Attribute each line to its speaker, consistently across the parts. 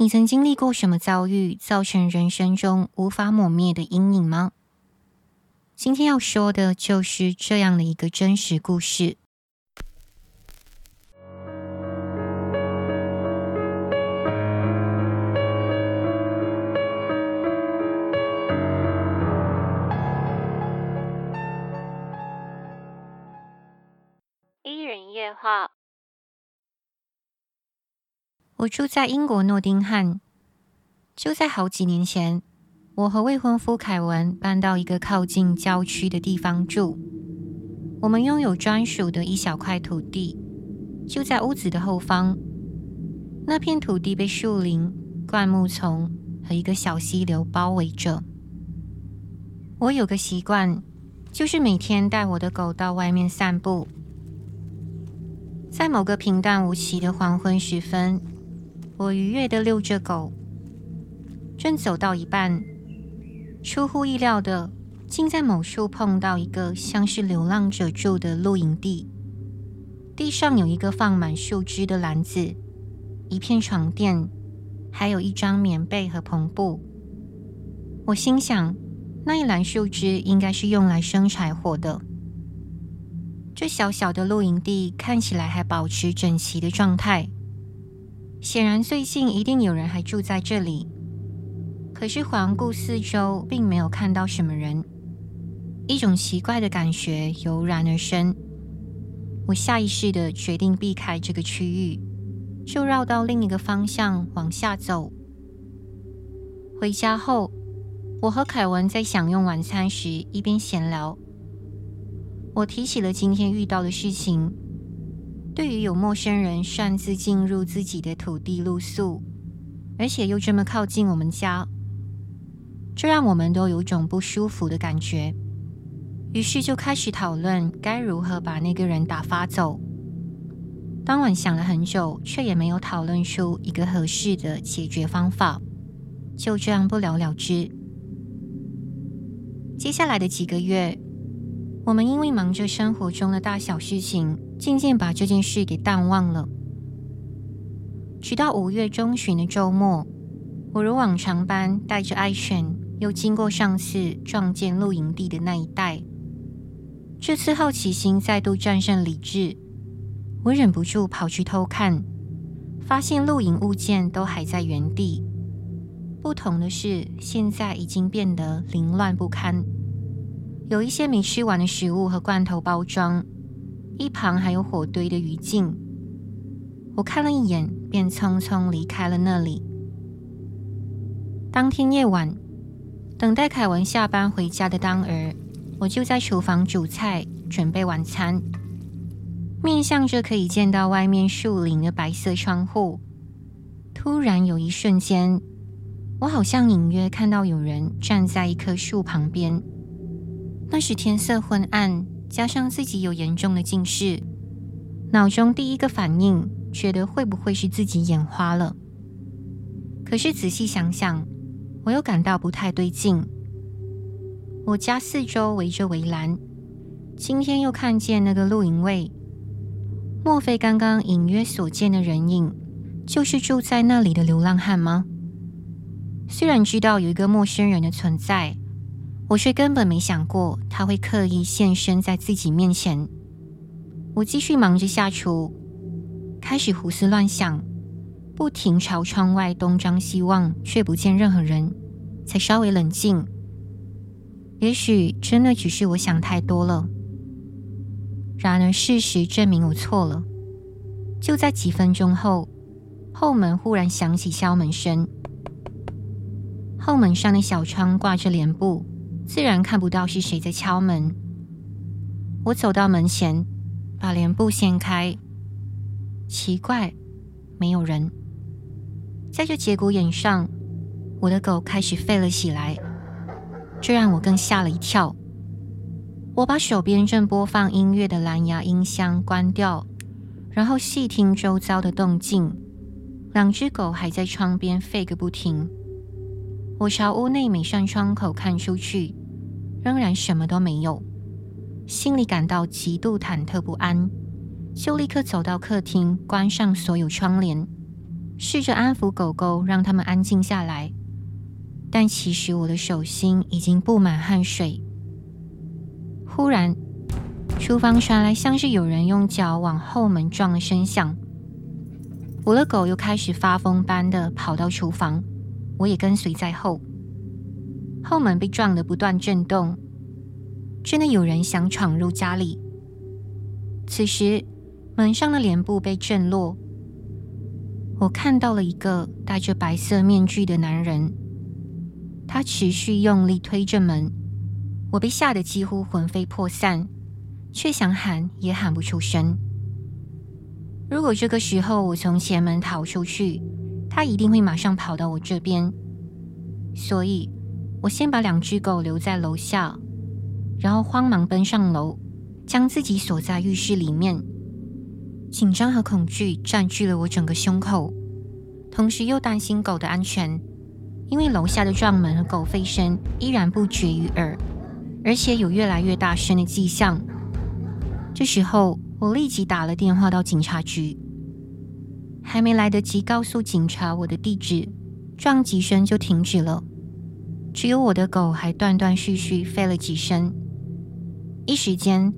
Speaker 1: 你曾经历过什么遭遇，造成人生中无法抹灭的阴影吗？今天要说的就是这样的一个真实故事。
Speaker 2: 伊人夜话。
Speaker 1: 我住在英国诺丁汉。就在好几年前，我和未婚夫凯文搬到一个靠近郊区的地方住。我们拥有专属的一小块土地，就在屋子的后方。那片土地被树林、灌木丛和一个小溪流包围着。我有个习惯，就是每天带我的狗到外面散步。在某个平淡无奇的黄昏时分，我愉悦地遛着狗，正走到一半，出乎意料的，竟在某处碰到一个像是流浪者住的露营地。地上有一个放满树枝的篮子，一片床垫，还有一张棉被和篷布。我心想，那一篮树枝应该是用来生柴火的。这小小的露营地看起来还保持整齐的状态。显然，最近一定有人还住在这里。可是环顾四周，并没有看到什么人。一种奇怪的感觉油然而生。我下意识的决定避开这个区域，就绕到另一个方向往下走。回家后，我和凯文在享用晚餐时一边闲聊。我提起了今天遇到的事情。对于有陌生人擅自进入自己的土地露宿，而且又这么靠近我们家，这让我们都有种不舒服的感觉。于是就开始讨论该如何把那个人打发走。当晚想了很久，却也没有讨论出一个合适的解决方法，就这样不了了之。接下来的几个月，我们因为忙着生活中的大小事情，渐渐把这件事给淡忘了。直到五月中旬的周末，我如往常般带着爱犬，又经过上次撞见露营地的那一带。这次好奇心再度战胜理智，我忍不住跑去偷看，发现露营物件都还在原地。不同的是，现在已经变得凌乱不堪，有一些没吃完的食物和罐头包装。一旁还有火堆的余烬，我看了一眼，便匆匆离开了那里。当天夜晚，等待凯文下班回家的当儿，我就在厨房煮菜，准备晚餐。面向着可以见到外面树林的白色窗户，突然有一瞬间，我好像隐约看到有人站在一棵树旁边。那时天色昏暗。加上自己有严重的近视，脑中第一个反应觉得会不会是自己眼花了？可是仔细想想，我又感到不太对劲。我家四周围着围栏，今天又看见那个露营位，莫非刚刚隐约所见的人影就是住在那里的流浪汉吗？虽然知道有一个陌生人的存在。我却根本没想过他会刻意现身在自己面前。我继续忙着下厨，开始胡思乱想，不停朝窗外东张西望，却不见任何人，才稍微冷静。也许真的只是我想太多了。然而事实证明我错了。就在几分钟后，后门忽然响起敲门声，后门上的小窗挂着帘布。自然看不到是谁在敲门。我走到门前，把帘布掀开。奇怪，没有人。在这节骨眼上，我的狗开始吠了起来，这让我更吓了一跳。我把手边正播放音乐的蓝牙音箱关掉，然后细听周遭的动静。两只狗还在窗边吠个不停。我朝屋内每扇窗口看出去。仍然什么都没有，心里感到极度忐忑不安，就立刻走到客厅，关上所有窗帘，试着安抚狗狗，让它们安静下来。但其实我的手心已经布满汗水。忽然，厨房传来像是有人用脚往后门撞的声响。我的狗又开始发疯般的跑到厨房，我也跟随在后。后门被撞得不断震动，真的有人想闯入家里。此时，门上的帘布被震落，我看到了一个戴着白色面具的男人。他持续用力推着门，我被吓得几乎魂飞魄散，却想喊也喊不出声。如果这个时候我从前门逃出去，他一定会马上跑到我这边。所以，我先把两只狗留在楼下，然后慌忙奔上楼，将自己锁在浴室里面。紧张和恐惧占据了我整个胸口，同时又担心狗的安全。因为楼下的撞门和狗吠声依然不绝于耳，而且有越来越大声的迹象。这时候，我立即打了电话到警察局。还没来得及告诉警察我的地址，撞击声就停止了，只有我的狗还断断续续吠了几声。一时间，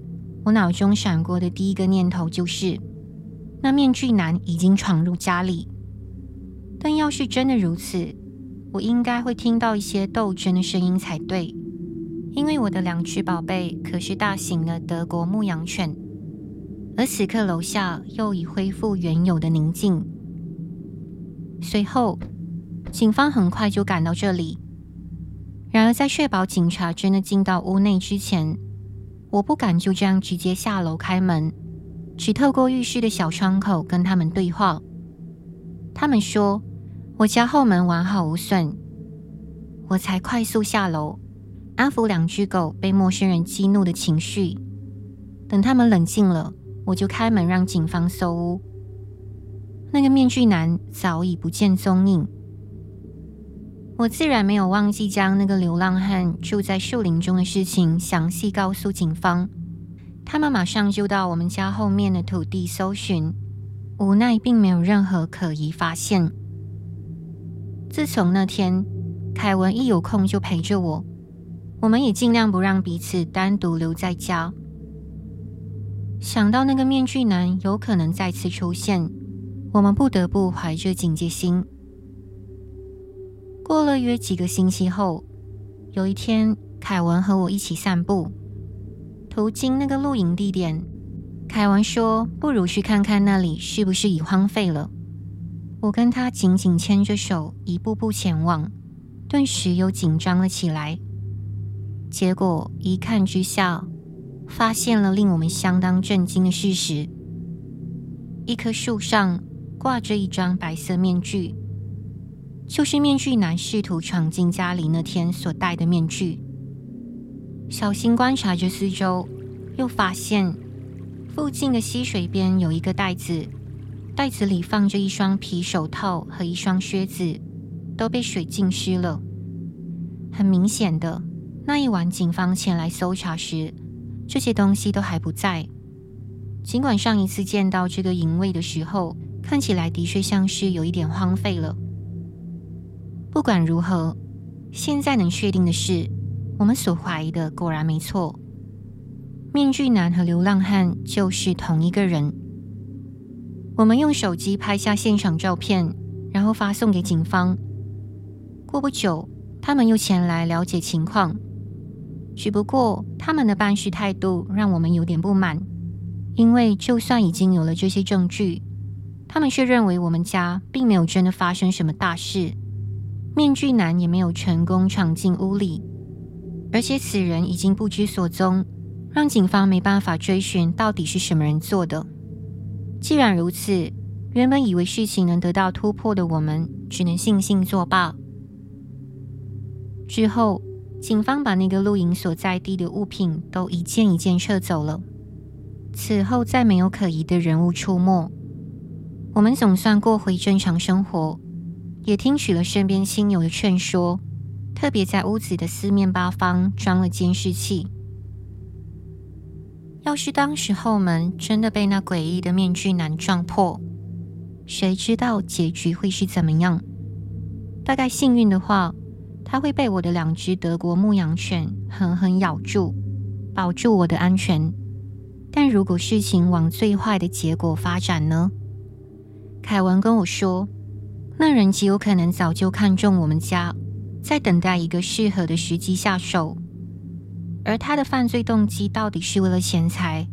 Speaker 1: 我脑中闪过的第一个念头就是，那面具男已经闯入家里。但要是真的如此，我应该会听到一些斗争的声音才对，因为我的两只宝贝可是大型的德国牧羊犬，而此刻楼下又已恢复原有的宁静。随后，警方很快就赶到这里。然而，在确保警察真的进到屋内之前，我不敢就这样直接下楼开门，只透过浴室的小窗口跟他们对话。他们说。我家后门完好无损，我才快速下楼，安抚两只狗被陌生人激怒的情绪。等他们冷静了，我就开门让警方搜屋。那个面具男早已不见踪影。我自然没有忘记将那个流浪汉住在树林中的事情详细告诉警方。他们马上就到我们家后面的土地搜寻，无奈并没有任何可疑发现。自从那天，凯文一有空就陪着我，我们也尽量不让彼此单独留在家。想到那个面具男有可能再次出现，我们不得不怀着警戒心。过了约几个星期后，有一天，凯文和我一起散步，途经那个露营地点，凯文说：“不如去看看那里是不是已荒废了。”我跟他紧紧牵着手，一步步前往，顿时又紧张了起来。结果一看之下，发现了令我们相当震惊的事实：一棵树上挂着一张白色面具，就是面具男试图闯进家里那天所戴的面具。小心观察着四周，又发现附近的溪水边有一个袋子。袋子里放着一双皮手套和一双靴子，都被水浸湿了。很明显的，那一晚警方前来搜查时，这些东西都还不在。尽管上一次见到这个营位的时候，看起来的确像是有一点荒废了。不管如何，现在能确定的是，我们所怀疑的果然没错，面具男和流浪汉就是同一个人。我们用手机拍下现场照片，然后发送给警方。过不久，他们又前来了解情况。只不过，他们的办事态度让我们有点不满，因为就算已经有了这些证据，他们却认为我们家并没有真的发生什么大事，面具男也没有成功闯进屋里，而且此人已经不知所踪，让警方没办法追寻到底是什么人做的。既然如此，原本以为事情能得到突破的我们，只能悻悻作罢。之后，警方把那个露营所在地的物品都一件一件撤走了。此后，再没有可疑的人物出没。我们总算过回正常生活，也听取了身边亲友的劝说，特别在屋子的四面八方装了监视器。要是当时后门真的被那诡异的面具男撞破，谁知道结局会是怎么样？大概幸运的话，他会被我的两只德国牧羊犬狠狠咬住，保住我的安全。但如果事情往最坏的结果发展呢？凯文跟我说，那人极有可能早就看中我们家，在等待一个适合的时机下手。而他的犯罪动机到底是为了钱财，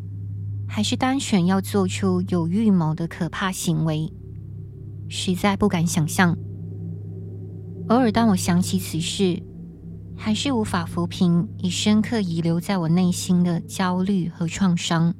Speaker 1: 还是单纯要做出有预谋的可怕行为？实在不敢想象。偶尔当我想起此事，还是无法抚平已深刻遗留在我内心的焦虑和创伤。